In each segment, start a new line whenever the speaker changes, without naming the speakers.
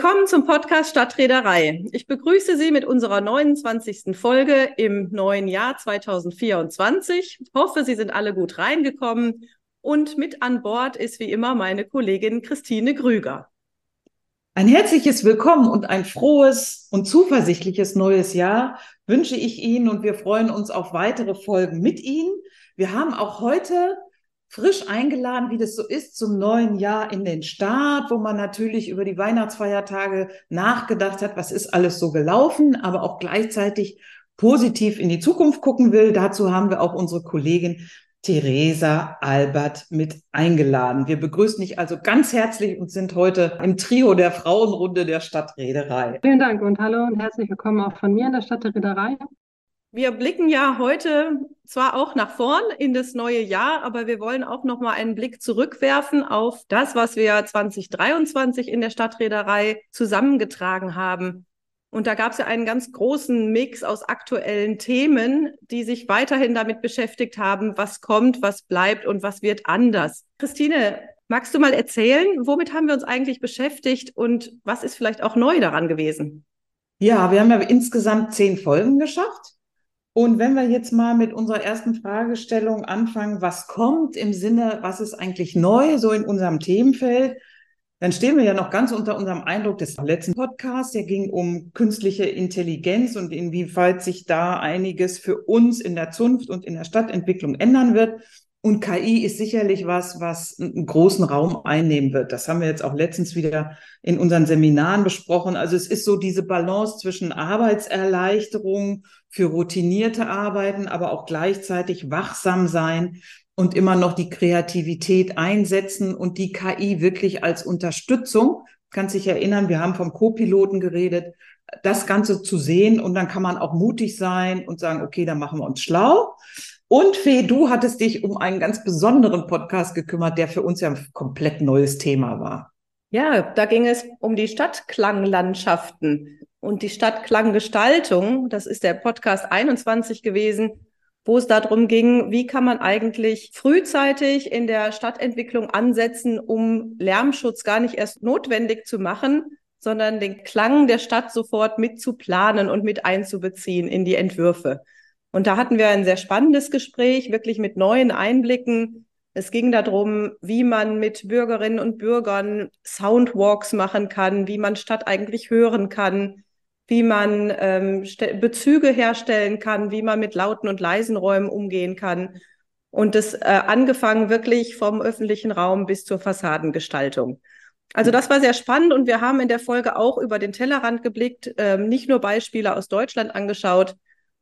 Willkommen zum Podcast Stadtreederei. Ich begrüße Sie mit unserer 29. Folge im neuen Jahr 2024. Ich hoffe, Sie sind alle gut reingekommen und mit an Bord ist wie immer meine Kollegin Christine Grüger.
Ein herzliches Willkommen und ein frohes und zuversichtliches neues Jahr wünsche ich Ihnen und wir freuen uns auf weitere Folgen mit Ihnen. Wir haben auch heute frisch eingeladen, wie das so ist, zum neuen Jahr in den Start, wo man natürlich über die Weihnachtsfeiertage nachgedacht hat, was ist alles so gelaufen, aber auch gleichzeitig positiv in die Zukunft gucken will. Dazu haben wir auch unsere Kollegin Theresa Albert mit eingeladen. Wir begrüßen dich also ganz herzlich und sind heute im Trio der Frauenrunde der Stadtreederei.
Vielen Dank und hallo und herzlich willkommen auch von mir in der Stadtreederei.
Wir blicken ja heute zwar auch nach vorn in das neue Jahr, aber wir wollen auch noch mal einen Blick zurückwerfen auf das, was wir 2023 in der Stadtreederei zusammengetragen haben. Und da gab es ja einen ganz großen Mix aus aktuellen Themen, die sich weiterhin damit beschäftigt haben, was kommt, was bleibt und was wird anders. Christine, magst du mal erzählen, womit haben wir uns eigentlich beschäftigt und was ist vielleicht auch neu daran gewesen?
Ja, wir haben ja insgesamt zehn Folgen geschafft. Und wenn wir jetzt mal mit unserer ersten Fragestellung anfangen, was kommt im Sinne, was ist eigentlich neu so in unserem Themenfeld, dann stehen wir ja noch ganz unter unserem Eindruck des letzten Podcasts. Der ging um künstliche Intelligenz und inwieweit sich da einiges für uns in der Zunft und in der Stadtentwicklung ändern wird. Und KI ist sicherlich was, was einen großen Raum einnehmen wird. Das haben wir jetzt auch letztens wieder in unseren Seminaren besprochen. Also es ist so diese Balance zwischen Arbeitserleichterung für routinierte Arbeiten, aber auch gleichzeitig wachsam sein und immer noch die Kreativität einsetzen und die KI wirklich als Unterstützung. Kannst dich erinnern, wir haben vom Co-Piloten geredet, das Ganze zu sehen und dann kann man auch mutig sein und sagen, okay, dann machen wir uns schlau. Und Fee, du hattest dich um einen ganz besonderen Podcast gekümmert, der für uns ja ein komplett neues Thema war.
Ja, da ging es um die Stadtklanglandschaften und die Stadtklanggestaltung. Das ist der Podcast 21 gewesen, wo es darum ging, wie kann man eigentlich frühzeitig in der Stadtentwicklung ansetzen, um Lärmschutz gar nicht erst notwendig zu machen, sondern den Klang der Stadt sofort mit zu planen und mit einzubeziehen in die Entwürfe. Und da hatten wir ein sehr spannendes Gespräch, wirklich mit neuen Einblicken. Es ging darum, wie man mit Bürgerinnen und Bürgern Soundwalks machen kann, wie man Stadt eigentlich hören kann, wie man ähm, Bezüge herstellen kann, wie man mit lauten und leisen Räumen umgehen kann. Und das äh, angefangen wirklich vom öffentlichen Raum bis zur Fassadengestaltung. Also das war sehr spannend und wir haben in der Folge auch über den Tellerrand geblickt, ähm, nicht nur Beispiele aus Deutschland angeschaut,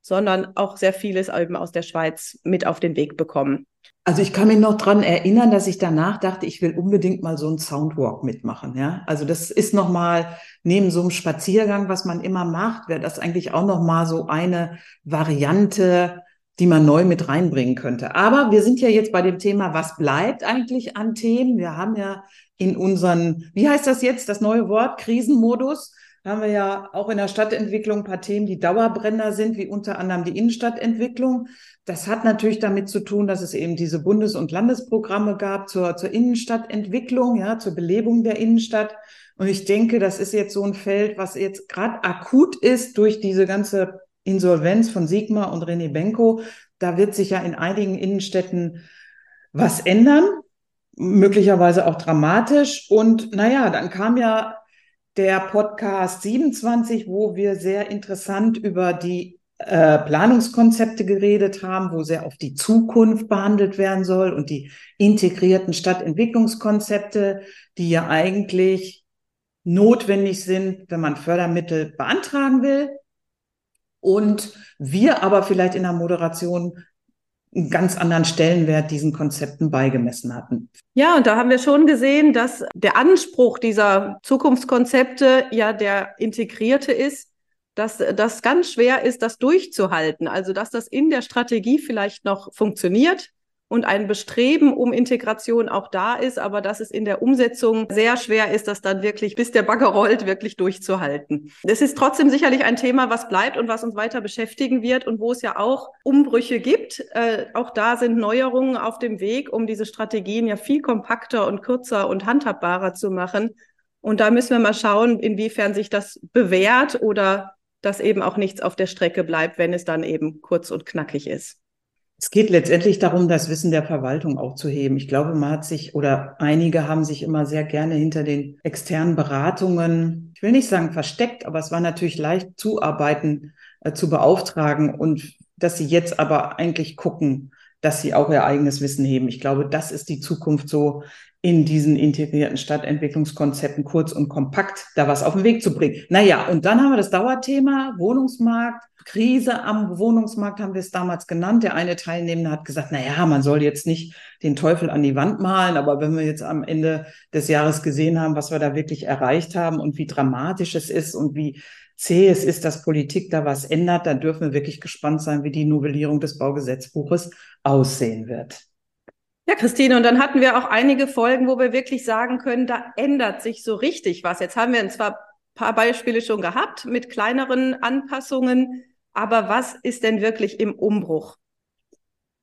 sondern auch sehr vieles eben aus der Schweiz mit auf den Weg bekommen.
Also ich kann mich noch dran erinnern, dass ich danach dachte, ich will unbedingt mal so einen Soundwalk mitmachen. Ja, also das ist noch mal neben so einem Spaziergang, was man immer macht, wäre das eigentlich auch noch mal so eine Variante, die man neu mit reinbringen könnte. Aber wir sind ja jetzt bei dem Thema, was bleibt eigentlich an Themen? Wir haben ja in unseren, wie heißt das jetzt, das neue Wort, Krisenmodus, haben wir ja auch in der Stadtentwicklung ein paar Themen, die Dauerbrenner sind, wie unter anderem die Innenstadtentwicklung. Das hat natürlich damit zu tun, dass es eben diese Bundes- und Landesprogramme gab zur, zur Innenstadtentwicklung, ja, zur Belebung der Innenstadt. Und ich denke, das ist jetzt so ein Feld, was jetzt gerade akut ist durch diese ganze Insolvenz von Sigma und René Benko. Da wird sich ja in einigen Innenstädten was ändern, möglicherweise auch dramatisch. Und naja, dann kam ja der Podcast 27, wo wir sehr interessant über die äh, Planungskonzepte geredet haben, wo sehr auf die Zukunft behandelt werden soll und die integrierten Stadtentwicklungskonzepte, die ja eigentlich notwendig sind, wenn man Fördermittel beantragen will. Und wir aber vielleicht in der Moderation einen ganz anderen Stellenwert diesen Konzepten beigemessen hatten.
Ja, und da haben wir schon gesehen, dass der Anspruch dieser Zukunftskonzepte ja der integrierte ist, dass das ganz schwer ist, das durchzuhalten. Also, dass das in der Strategie vielleicht noch funktioniert, und ein Bestreben um Integration auch da ist, aber dass es in der Umsetzung sehr schwer ist, das dann wirklich, bis der Bagger rollt, wirklich durchzuhalten. Es ist trotzdem sicherlich ein Thema, was bleibt und was uns weiter beschäftigen wird und wo es ja auch Umbrüche gibt. Äh, auch da sind Neuerungen auf dem Weg, um diese Strategien ja viel kompakter und kürzer und handhabbarer zu machen Und da müssen wir mal schauen, inwiefern sich das bewährt oder dass eben auch nichts auf der Strecke bleibt, wenn es dann eben kurz und knackig ist.
Es geht letztendlich darum, das Wissen der Verwaltung auch zu heben. Ich glaube, man hat sich oder einige haben sich immer sehr gerne hinter den externen Beratungen, ich will nicht sagen versteckt, aber es war natürlich leicht, Zuarbeiten äh, zu beauftragen und dass sie jetzt aber eigentlich gucken, dass sie auch ihr eigenes Wissen heben. Ich glaube, das ist die Zukunft so in diesen integrierten Stadtentwicklungskonzepten kurz und kompakt da was auf den Weg zu bringen. Naja, und dann haben wir das Dauerthema Wohnungsmarkt. Krise am Wohnungsmarkt haben wir es damals genannt. Der eine Teilnehmende hat gesagt, na ja, man soll jetzt nicht den Teufel an die Wand malen, aber wenn wir jetzt am Ende des Jahres gesehen haben, was wir da wirklich erreicht haben und wie dramatisch es ist und wie zäh es ist, dass Politik da was ändert, dann dürfen wir wirklich gespannt sein, wie die Novellierung des Baugesetzbuches aussehen wird.
Ja, Christine, und dann hatten wir auch einige Folgen, wo wir wirklich sagen können, da ändert sich so richtig was. Jetzt haben wir zwar ein paar Beispiele schon gehabt mit kleineren Anpassungen, aber was ist denn wirklich im Umbruch?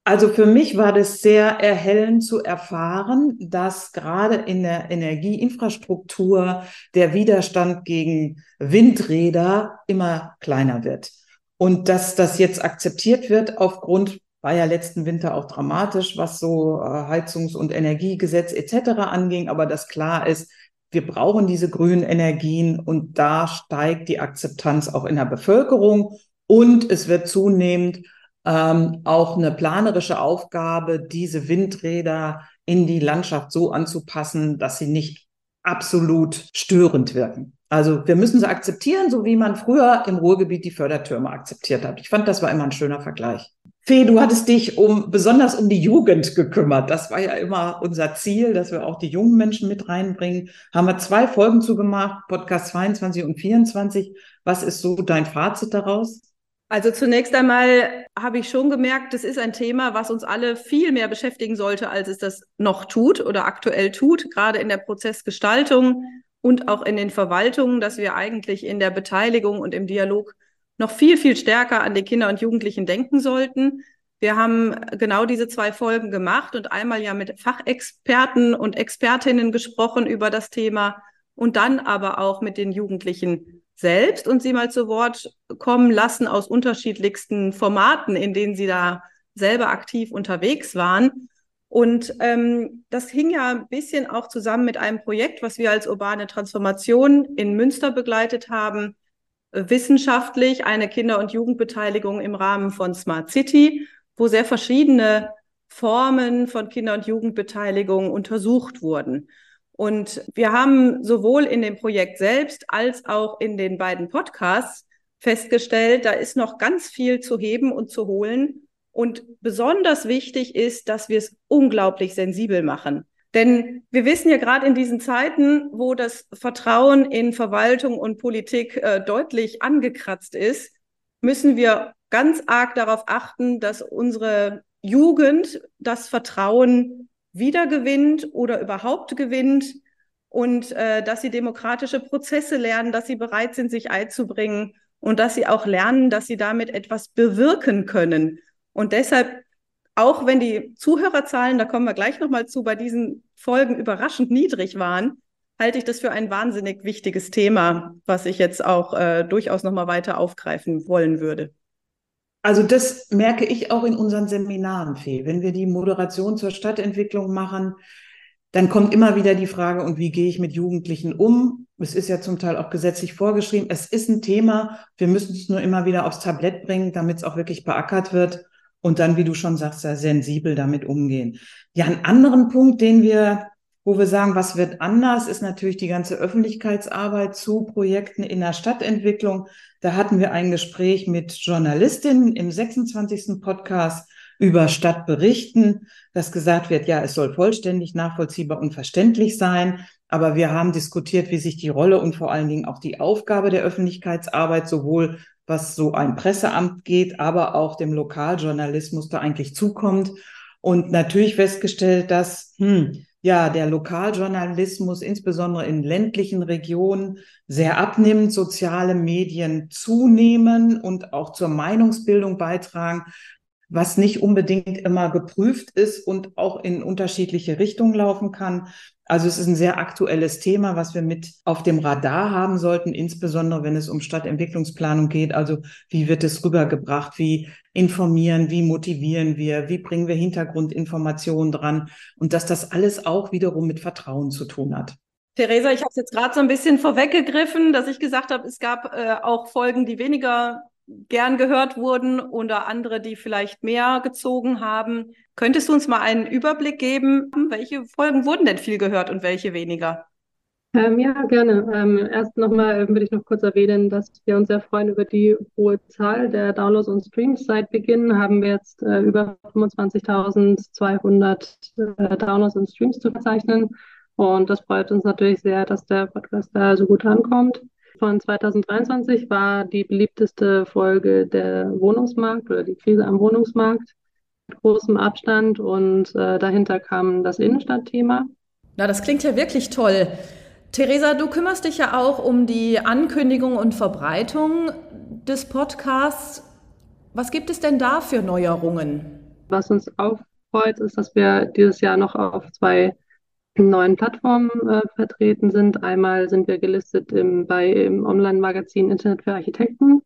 Also für mich war das sehr erhellend zu erfahren, dass gerade in der Energieinfrastruktur der Widerstand gegen Windräder immer kleiner wird. Und dass das jetzt akzeptiert wird aufgrund war ja letzten Winter auch dramatisch, was so äh, Heizungs- und Energiegesetz etc. anging, aber das klar ist, wir brauchen diese grünen Energien und da steigt die Akzeptanz auch in der Bevölkerung und es wird zunehmend ähm, auch eine planerische Aufgabe, diese Windräder in die Landschaft so anzupassen, dass sie nicht absolut störend wirken. Also wir müssen sie akzeptieren, so wie man früher im Ruhrgebiet die Fördertürme akzeptiert hat. Ich fand, das war immer ein schöner Vergleich. Fee, du hattest dich um besonders um die Jugend gekümmert. Das war ja immer unser Ziel, dass wir auch die jungen Menschen mit reinbringen. Haben wir zwei Folgen zugemacht, Podcast 22 und 24. Was ist so dein Fazit daraus?
Also zunächst einmal habe ich schon gemerkt, das ist ein Thema, was uns alle viel mehr beschäftigen sollte, als es das noch tut oder aktuell tut, gerade in der Prozessgestaltung und auch in den Verwaltungen, dass wir eigentlich in der Beteiligung und im Dialog noch viel, viel stärker an die Kinder und Jugendlichen denken sollten. Wir haben genau diese zwei Folgen gemacht und einmal ja mit Fachexperten und Expertinnen gesprochen über das Thema und dann aber auch mit den Jugendlichen selbst und sie mal zu Wort kommen lassen aus unterschiedlichsten Formaten, in denen sie da selber aktiv unterwegs waren. Und ähm, das hing ja ein bisschen auch zusammen mit einem Projekt, was wir als urbane Transformation in Münster begleitet haben, wissenschaftlich eine Kinder- und Jugendbeteiligung im Rahmen von Smart City, wo sehr verschiedene Formen von Kinder- und Jugendbeteiligung untersucht wurden. Und wir haben sowohl in dem Projekt selbst als auch in den beiden Podcasts festgestellt, da ist noch ganz viel zu heben und zu holen. Und besonders wichtig ist, dass wir es unglaublich sensibel machen. Denn wir wissen ja gerade in diesen Zeiten, wo das Vertrauen in Verwaltung und Politik äh, deutlich angekratzt ist, müssen wir ganz arg darauf achten, dass unsere Jugend das Vertrauen wiedergewinnt oder überhaupt gewinnt und äh, dass sie demokratische Prozesse lernen, dass sie bereit sind, sich einzubringen und dass sie auch lernen, dass sie damit etwas bewirken können. Und deshalb auch wenn die Zuhörerzahlen, da kommen wir gleich nochmal zu, bei diesen Folgen überraschend niedrig waren, halte ich das für ein wahnsinnig wichtiges Thema, was ich jetzt auch äh, durchaus nochmal weiter aufgreifen wollen würde.
Also das merke ich auch in unseren Seminaren, Fee. Wenn wir die Moderation zur Stadtentwicklung machen, dann kommt immer wieder die Frage, und wie gehe ich mit Jugendlichen um? Es ist ja zum Teil auch gesetzlich vorgeschrieben. Es ist ein Thema. Wir müssen es nur immer wieder aufs Tablett bringen, damit es auch wirklich beackert wird und dann, wie du schon sagst, sehr sensibel damit umgehen. Ja, einen anderen Punkt, den wir, wo wir sagen, was wird anders, ist natürlich die ganze Öffentlichkeitsarbeit zu Projekten in der Stadtentwicklung. Da hatten wir ein Gespräch mit Journalistinnen im 26. Podcast über Stadtberichten, dass gesagt wird, ja, es soll vollständig, nachvollziehbar und verständlich sein. Aber wir haben diskutiert, wie sich die Rolle und vor allen Dingen auch die Aufgabe der Öffentlichkeitsarbeit sowohl was so ein Presseamt geht, aber auch dem Lokaljournalismus da eigentlich zukommt. Und natürlich festgestellt, dass hm, ja der Lokaljournalismus insbesondere in ländlichen Regionen sehr abnimmt, soziale Medien zunehmen und auch zur Meinungsbildung beitragen. Was nicht unbedingt immer geprüft ist und auch in unterschiedliche Richtungen laufen kann. Also es ist ein sehr aktuelles Thema, was wir mit auf dem Radar haben sollten, insbesondere wenn es um Stadtentwicklungsplanung geht. Also wie wird es rübergebracht? Wie informieren? Wie motivieren wir? Wie bringen wir Hintergrundinformationen dran? Und dass das alles auch wiederum mit Vertrauen zu tun hat.
Theresa, ich habe es jetzt gerade so ein bisschen vorweggegriffen, dass ich gesagt habe, es gab äh, auch Folgen, die weniger gern gehört wurden oder andere, die vielleicht mehr gezogen haben. Könntest du uns mal einen Überblick geben, welche Folgen wurden denn viel gehört und welche weniger?
Ähm, ja, gerne. Ähm, erst nochmal äh, würde ich noch kurz erwähnen, dass wir uns sehr freuen über die hohe Zahl der Downloads und Streams. Seit Beginn haben wir jetzt äh, über 25.200 äh, Downloads und Streams zu verzeichnen. Und das freut uns natürlich sehr, dass der Podcast da so gut ankommt von 2023 war die beliebteste Folge der Wohnungsmarkt oder die Krise am Wohnungsmarkt mit großem Abstand und äh, dahinter kam das Innenstadtthema.
Na, das klingt ja wirklich toll. Theresa, du kümmerst dich ja auch um die Ankündigung und Verbreitung des Podcasts. Was gibt es denn da für Neuerungen?
Was uns auch freut, ist, dass wir dieses Jahr noch auf zwei neuen Plattformen äh, vertreten sind. Einmal sind wir gelistet im, bei, im Online-Magazin Internet für Architekten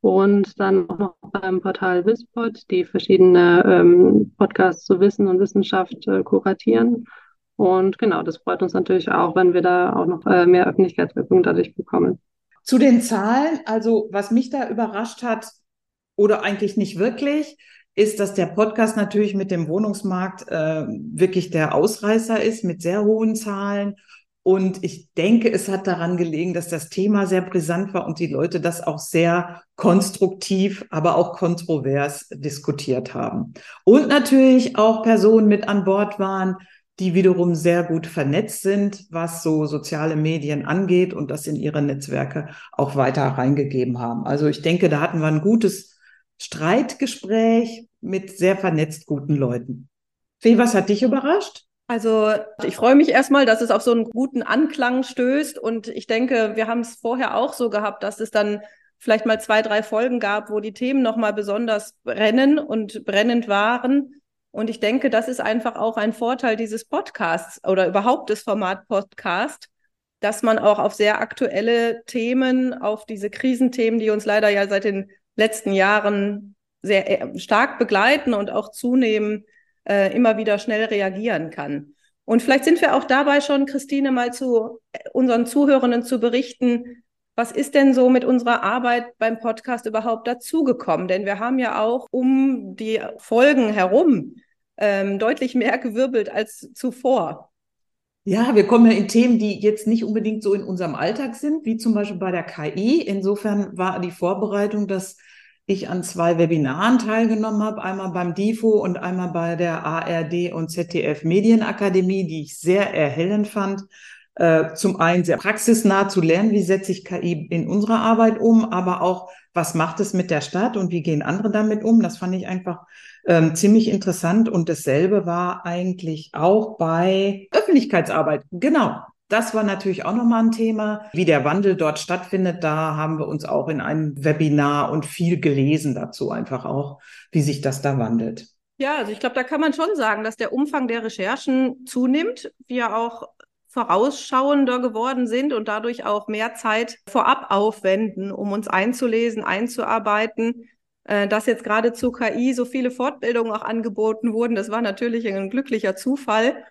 und dann auch noch beim Portal Wispod, die verschiedene ähm, Podcasts zu Wissen und Wissenschaft äh, kuratieren. Und genau, das freut uns natürlich auch, wenn wir da auch noch äh, mehr Öffentlichkeitswirkung dadurch bekommen.
Zu den Zahlen, also was mich da überrascht hat, oder eigentlich nicht wirklich, ist, dass der Podcast natürlich mit dem Wohnungsmarkt äh, wirklich der Ausreißer ist mit sehr hohen Zahlen. Und ich denke, es hat daran gelegen, dass das Thema sehr brisant war und die Leute das auch sehr konstruktiv, aber auch kontrovers diskutiert haben. Und natürlich auch Personen mit an Bord waren, die wiederum sehr gut vernetzt sind, was so soziale Medien angeht und das in ihre Netzwerke auch weiter reingegeben haben. Also ich denke, da hatten wir ein gutes Streitgespräch mit sehr vernetzt guten Leuten. Fee, was hat dich überrascht?
Also ich freue mich erstmal, dass es auf so einen guten Anklang stößt und ich denke, wir haben es vorher auch so gehabt, dass es dann vielleicht mal zwei, drei Folgen gab, wo die Themen nochmal besonders brennen und brennend waren. Und ich denke, das ist einfach auch ein Vorteil dieses Podcasts oder überhaupt des Format Podcast, dass man auch auf sehr aktuelle Themen, auf diese Krisenthemen, die uns leider ja seit den letzten Jahren sehr äh, stark begleiten und auch zunehmen, äh, immer wieder schnell reagieren kann. Und vielleicht sind wir auch dabei schon, Christine, mal zu äh, unseren Zuhörenden zu berichten, was ist denn so mit unserer Arbeit beim Podcast überhaupt dazugekommen? Denn wir haben ja auch um die Folgen herum ähm, deutlich mehr gewirbelt als zuvor.
Ja, wir kommen ja in Themen, die jetzt nicht unbedingt so in unserem Alltag sind, wie zum Beispiel bei der KI. Insofern war die Vorbereitung, dass ich an zwei Webinaren teilgenommen habe, einmal beim DIFO und einmal bei der ARD und ZDF Medienakademie, die ich sehr erhellend fand. Äh, zum einen sehr praxisnah zu lernen, wie setze ich KI in unserer Arbeit um, aber auch, was macht es mit der Stadt und wie gehen andere damit um? Das fand ich einfach ähm, ziemlich interessant. Und dasselbe war eigentlich auch bei Öffentlichkeitsarbeit. Genau. Das war natürlich auch nochmal ein Thema, wie der Wandel dort stattfindet. Da haben wir uns auch in einem Webinar und viel gelesen dazu einfach auch, wie sich das da wandelt.
Ja, also ich glaube, da kann man schon sagen, dass der Umfang der Recherchen zunimmt, wir auch vorausschauender geworden sind und dadurch auch mehr Zeit vorab aufwenden, um uns einzulesen, einzuarbeiten. Äh, dass jetzt gerade zu KI so viele Fortbildungen auch angeboten wurden, das war natürlich ein glücklicher Zufall.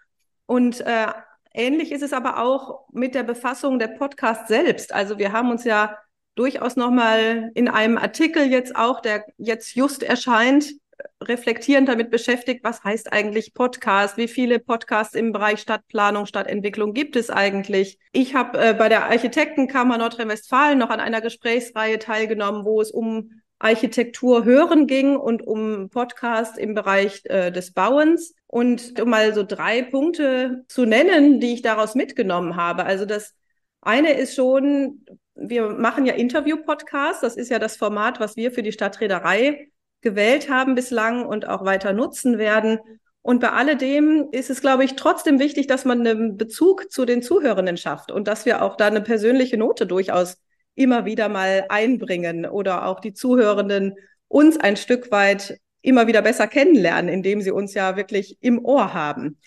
Und äh, Ähnlich ist es aber auch mit der Befassung der Podcast selbst. Also wir haben uns ja durchaus nochmal in einem Artikel jetzt auch, der jetzt just erscheint, reflektierend damit beschäftigt, was heißt eigentlich Podcast? Wie viele Podcasts im Bereich Stadtplanung, Stadtentwicklung gibt es eigentlich? Ich habe äh, bei der Architektenkammer Nordrhein-Westfalen noch an einer Gesprächsreihe teilgenommen, wo es um Architektur hören ging und um Podcast im Bereich äh, des Bauens. Und um mal so drei Punkte zu nennen, die ich daraus mitgenommen habe. Also das eine ist schon, wir machen ja Interview-Podcasts. Das ist ja das Format, was wir für die Stadtreederei gewählt haben bislang und auch weiter nutzen werden. Und bei alledem ist es, glaube ich, trotzdem wichtig, dass man einen Bezug zu den Zuhörenden schafft und dass wir auch da eine persönliche Note durchaus immer wieder mal einbringen oder auch die Zuhörenden uns ein Stück weit immer wieder besser kennenlernen, indem sie uns ja wirklich im Ohr haben.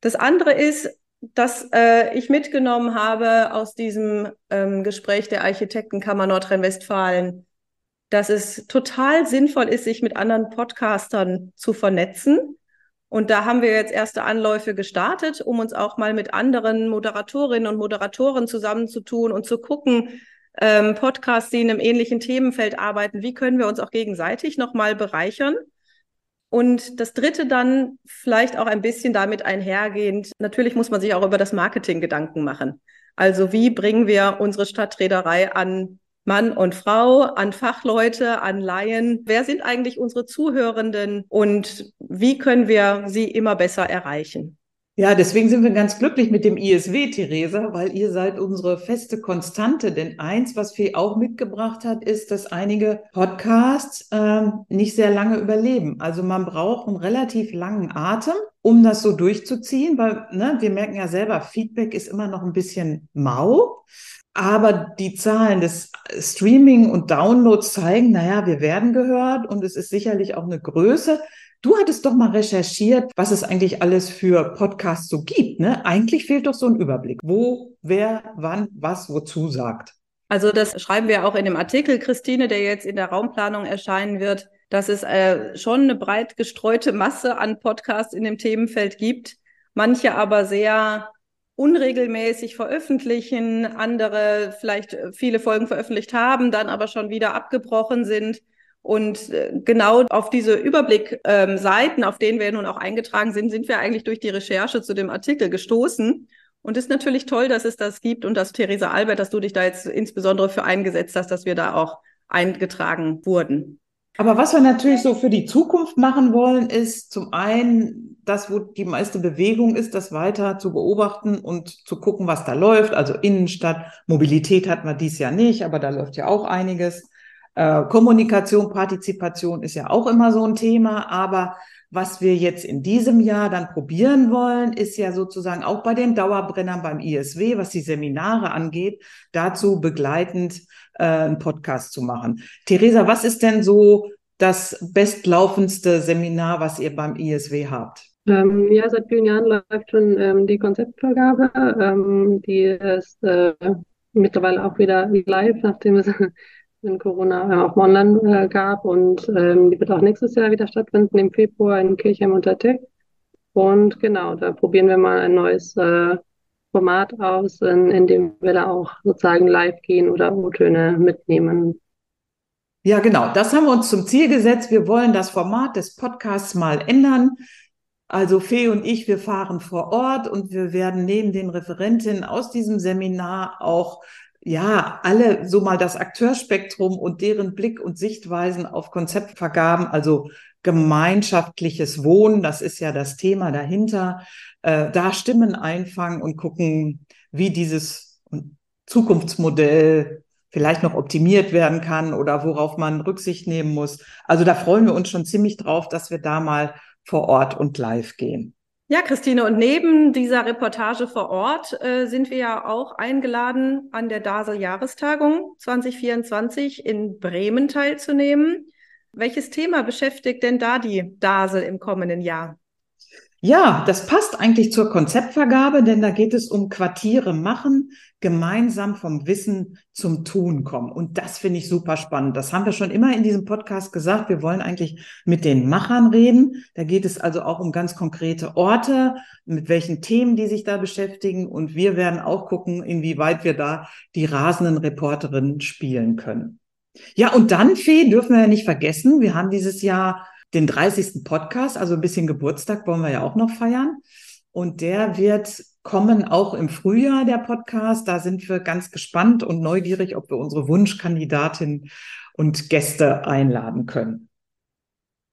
Das andere ist, dass äh, ich mitgenommen habe aus diesem ähm, Gespräch der Architektenkammer Nordrhein-Westfalen, dass es total sinnvoll ist, sich mit anderen Podcastern zu vernetzen. Und da haben wir jetzt erste Anläufe gestartet, um uns auch mal mit anderen Moderatorinnen und Moderatoren zusammenzutun und zu gucken, ähm, Podcasts, die in einem ähnlichen Themenfeld arbeiten, wie können wir uns auch gegenseitig nochmal bereichern. Und das dritte dann vielleicht auch ein bisschen damit einhergehend. Natürlich muss man sich auch über das Marketing Gedanken machen. Also wie bringen wir unsere Stadtreederei an Mann und Frau, an Fachleute, an Laien? Wer sind eigentlich unsere Zuhörenden und wie können wir sie immer besser erreichen?
Ja, deswegen sind wir ganz glücklich mit dem ISW, Theresa, weil ihr seid unsere feste Konstante. Denn eins, was Fee auch mitgebracht hat, ist, dass einige Podcasts äh, nicht sehr lange überleben. Also man braucht einen relativ langen Atem, um das so durchzuziehen, weil ne, wir merken ja selber, Feedback ist immer noch ein bisschen mau. Aber die Zahlen des Streaming und Downloads zeigen, naja, wir werden gehört und es ist sicherlich auch eine Größe. Du hattest doch mal recherchiert, was es eigentlich alles für Podcasts so gibt. Ne? Eigentlich fehlt doch so ein Überblick, wo, wer, wann, was, wozu sagt.
Also das schreiben wir auch in dem Artikel, Christine, der jetzt in der Raumplanung erscheinen wird, dass es äh, schon eine breit gestreute Masse an Podcasts in dem Themenfeld gibt, manche aber sehr unregelmäßig veröffentlichen, andere vielleicht viele Folgen veröffentlicht haben, dann aber schon wieder abgebrochen sind. Und äh, genau auf diese Überblickseiten, ähm, auf denen wir nun auch eingetragen sind, sind wir eigentlich durch die Recherche zu dem Artikel gestoßen. Und ist natürlich toll, dass es das gibt und dass Theresa Albert, dass du dich da jetzt insbesondere für eingesetzt hast, dass wir da auch eingetragen wurden.
Aber was wir natürlich so für die Zukunft machen wollen, ist zum einen das, wo die meiste Bewegung ist, das weiter zu beobachten und zu gucken, was da läuft. Also Innenstadt, Mobilität hatten wir dies Jahr nicht, aber da läuft ja auch einiges. Äh, Kommunikation, Partizipation ist ja auch immer so ein Thema, aber was wir jetzt in diesem Jahr dann probieren wollen, ist ja sozusagen auch bei den Dauerbrennern beim ISW, was die Seminare angeht, dazu begleitend äh, einen Podcast zu machen. Theresa, was ist denn so das bestlaufendste Seminar, was ihr beim ISW habt?
Ähm, ja, seit vielen Jahren läuft schon ähm, die Konzeptvergabe. Ähm, die ist äh, mittlerweile auch wieder live, nachdem es in Corona auch online äh, gab und ähm, die wird auch nächstes Jahr wieder stattfinden im Februar in Kirchheim unter Tech. Und genau, da probieren wir mal ein neues äh, Format aus, in, in dem wir da auch sozusagen live gehen oder O-Töne mitnehmen.
Ja, genau. Das haben wir uns zum Ziel gesetzt. Wir wollen das Format des Podcasts mal ändern. Also Fee und ich, wir fahren vor Ort und wir werden neben den Referentinnen aus diesem Seminar auch ja, alle so mal das Akteurspektrum und deren Blick und Sichtweisen auf Konzeptvergaben, also gemeinschaftliches Wohnen, das ist ja das Thema dahinter, äh, da Stimmen einfangen und gucken, wie dieses Zukunftsmodell vielleicht noch optimiert werden kann oder worauf man Rücksicht nehmen muss. Also da freuen wir uns schon ziemlich drauf, dass wir da mal vor Ort und live gehen.
Ja, Christine, und neben dieser Reportage vor Ort äh, sind wir ja auch eingeladen, an der DASEL-Jahrestagung 2024 in Bremen teilzunehmen. Welches Thema beschäftigt denn da die DASEL im kommenden Jahr?
Ja, das passt eigentlich zur Konzeptvergabe, denn da geht es um Quartiere machen, gemeinsam vom Wissen zum Tun kommen. Und das finde ich super spannend. Das haben wir schon immer in diesem Podcast gesagt. Wir wollen eigentlich mit den Machern reden. Da geht es also auch um ganz konkrete Orte, mit welchen Themen die sich da beschäftigen. Und wir werden auch gucken, inwieweit wir da die rasenden Reporterinnen spielen können. Ja, und dann, Fee, dürfen wir ja nicht vergessen, wir haben dieses Jahr den 30. Podcast, also ein bisschen Geburtstag wollen wir ja auch noch feiern. Und der wird kommen auch im Frühjahr, der Podcast. Da sind wir ganz gespannt und neugierig, ob wir unsere Wunschkandidatin und Gäste einladen können.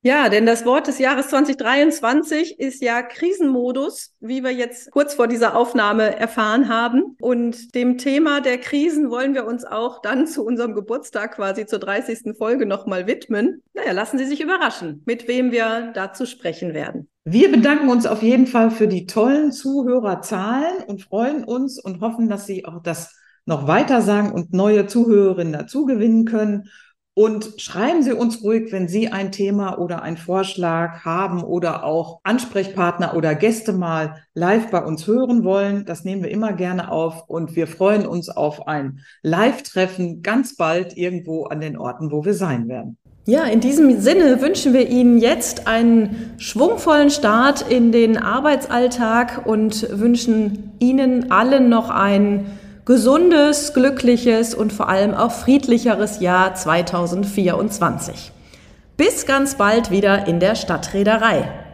Ja, denn das Wort des Jahres 2023 ist ja Krisenmodus, wie wir jetzt kurz vor dieser Aufnahme erfahren haben. Und dem Thema der Krisen wollen wir uns auch dann zu unserem Geburtstag quasi zur 30. Folge nochmal widmen. Naja, lassen Sie sich überraschen, mit wem wir dazu sprechen werden.
Wir bedanken uns auf jeden Fall für die tollen Zuhörerzahlen und freuen uns und hoffen, dass Sie auch das noch weiter sagen und neue Zuhörerinnen dazu gewinnen können Und schreiben Sie uns ruhig, wenn Sie ein Thema oder einen Vorschlag haben oder auch Ansprechpartner oder Gäste mal live bei uns hören wollen. Das nehmen wir immer gerne auf und wir freuen uns auf ein Live-Treffen ganz bald irgendwo an den Orten, wo wir sein werden.
Ja, in diesem Sinne wünschen wir Ihnen jetzt einen schwungvollen Start in den Arbeitsalltag und wünschen Ihnen allen noch ein gesundes, glückliches und vor allem auch friedlicheres Jahr 2024. Bis ganz bald wieder in der Stadtreederei.